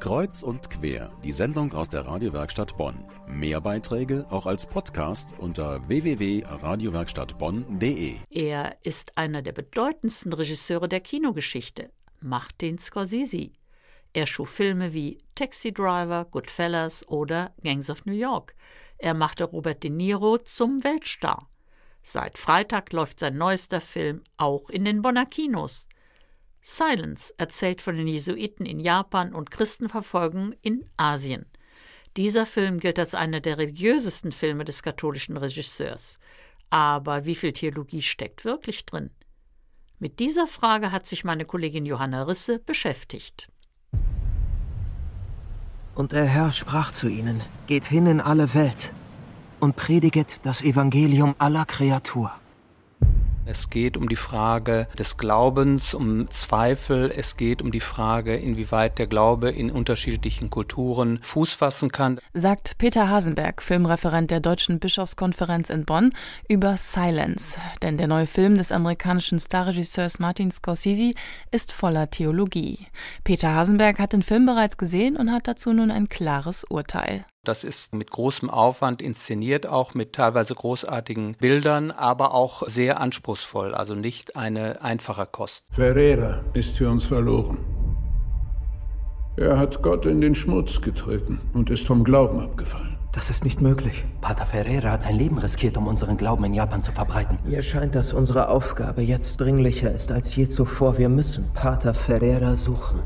Kreuz und quer, die Sendung aus der Radiowerkstatt Bonn. Mehr Beiträge auch als Podcast unter www.radiowerkstattbonn.de. Er ist einer der bedeutendsten Regisseure der Kinogeschichte, Martin Scorsese. Er schuf Filme wie Taxi Driver, Goodfellas oder Gangs of New York. Er machte Robert De Niro zum Weltstar. Seit Freitag läuft sein neuester Film auch in den Bonner Kinos. Silence erzählt von den Jesuiten in Japan und Christenverfolgung in Asien. Dieser Film gilt als einer der religiösesten Filme des katholischen Regisseurs. Aber wie viel Theologie steckt wirklich drin? Mit dieser Frage hat sich meine Kollegin Johanna Risse beschäftigt. Und der Herr sprach zu ihnen, Geht hin in alle Welt und prediget das Evangelium aller Kreatur. Es geht um die Frage des Glaubens, um Zweifel. Es geht um die Frage, inwieweit der Glaube in unterschiedlichen Kulturen Fuß fassen kann. Sagt Peter Hasenberg, Filmreferent der Deutschen Bischofskonferenz in Bonn, über Silence. Denn der neue Film des amerikanischen Starregisseurs Martin Scorsese ist voller Theologie. Peter Hasenberg hat den Film bereits gesehen und hat dazu nun ein klares Urteil. Das ist mit großem Aufwand inszeniert, auch mit teilweise großartigen Bildern, aber auch sehr anspruchsvoll, also nicht eine einfache Kost. Ferreira ist für uns verloren. Er hat Gott in den Schmutz getreten und ist vom Glauben abgefallen. Das ist nicht möglich. Pater Ferreira hat sein Leben riskiert, um unseren Glauben in Japan zu verbreiten. Mir scheint, dass unsere Aufgabe jetzt dringlicher ist als je zuvor. Wir müssen Pater Ferreira suchen.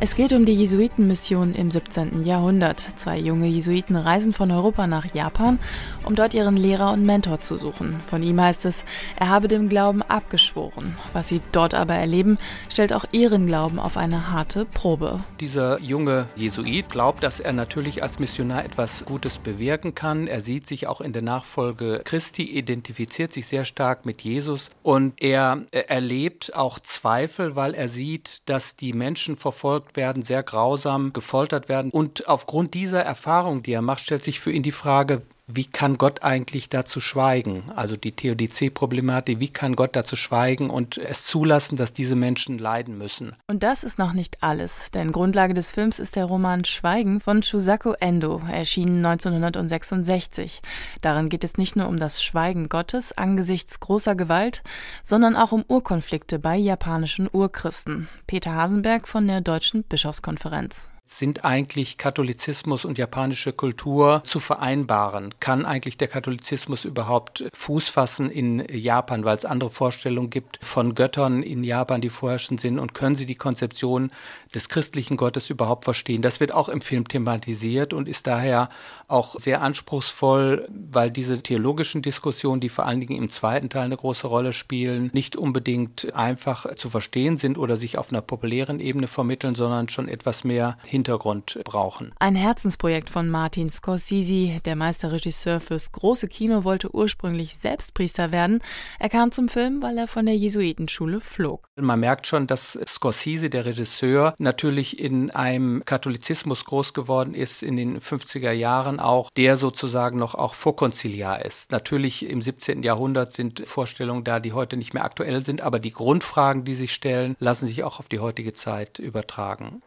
Es geht um die Jesuitenmission im 17. Jahrhundert. Zwei junge Jesuiten reisen von Europa nach Japan, um dort ihren Lehrer und Mentor zu suchen. Von ihm heißt es, er habe dem Glauben abgeschworen. Was sie dort aber erleben, stellt auch ihren Glauben auf eine harte Probe. Dieser junge Jesuit glaubt, dass er natürlich als Missionar etwas Gutes bewirken kann. Er sieht sich auch in der Nachfolge Christi, identifiziert sich sehr stark mit Jesus und er erlebt auch Zweifel, weil er sieht, dass die Menschen verfolgt verfolgt werden, sehr grausam gefoltert werden. Und aufgrund dieser Erfahrung, die er macht, stellt sich für ihn die Frage, wie kann Gott eigentlich dazu schweigen? Also die Theodizee-Problematik, wie kann Gott dazu schweigen und es zulassen, dass diese Menschen leiden müssen? Und das ist noch nicht alles, denn Grundlage des Films ist der Roman Schweigen von Shusaku Endo, erschienen 1966. Darin geht es nicht nur um das Schweigen Gottes angesichts großer Gewalt, sondern auch um Urkonflikte bei japanischen Urchristen. Peter Hasenberg von der Deutschen Bischofskonferenz sind eigentlich Katholizismus und japanische Kultur zu vereinbaren? Kann eigentlich der Katholizismus überhaupt Fuß fassen in Japan, weil es andere Vorstellungen gibt von Göttern in Japan, die vorherrschend sind? Und können sie die Konzeption des christlichen Gottes überhaupt verstehen? Das wird auch im Film thematisiert und ist daher auch sehr anspruchsvoll, weil diese theologischen Diskussionen, die vor allen Dingen im zweiten Teil eine große Rolle spielen, nicht unbedingt einfach zu verstehen sind oder sich auf einer populären Ebene vermitteln, sondern schon etwas mehr Hintergrund brauchen. Ein Herzensprojekt von Martin Scorsese, der Meisterregisseur fürs große Kino, wollte ursprünglich selbst Priester werden. Er kam zum Film, weil er von der Jesuitenschule flog. Man merkt schon, dass Scorsese, der Regisseur, natürlich in einem Katholizismus groß geworden ist in den 50er Jahren auch, der sozusagen noch auch vorkonziliar ist. Natürlich im 17. Jahrhundert sind Vorstellungen da, die heute nicht mehr aktuell sind, aber die Grundfragen, die sich stellen, lassen sich auch auf die heutige Zeit übertragen.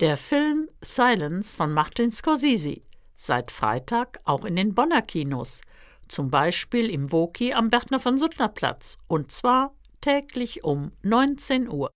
Der Film Silence von Martin Scorsese. Seit Freitag auch in den Bonner Kinos. Zum Beispiel im Woki am Bertner von Suttner Platz. Und zwar täglich um 19 Uhr.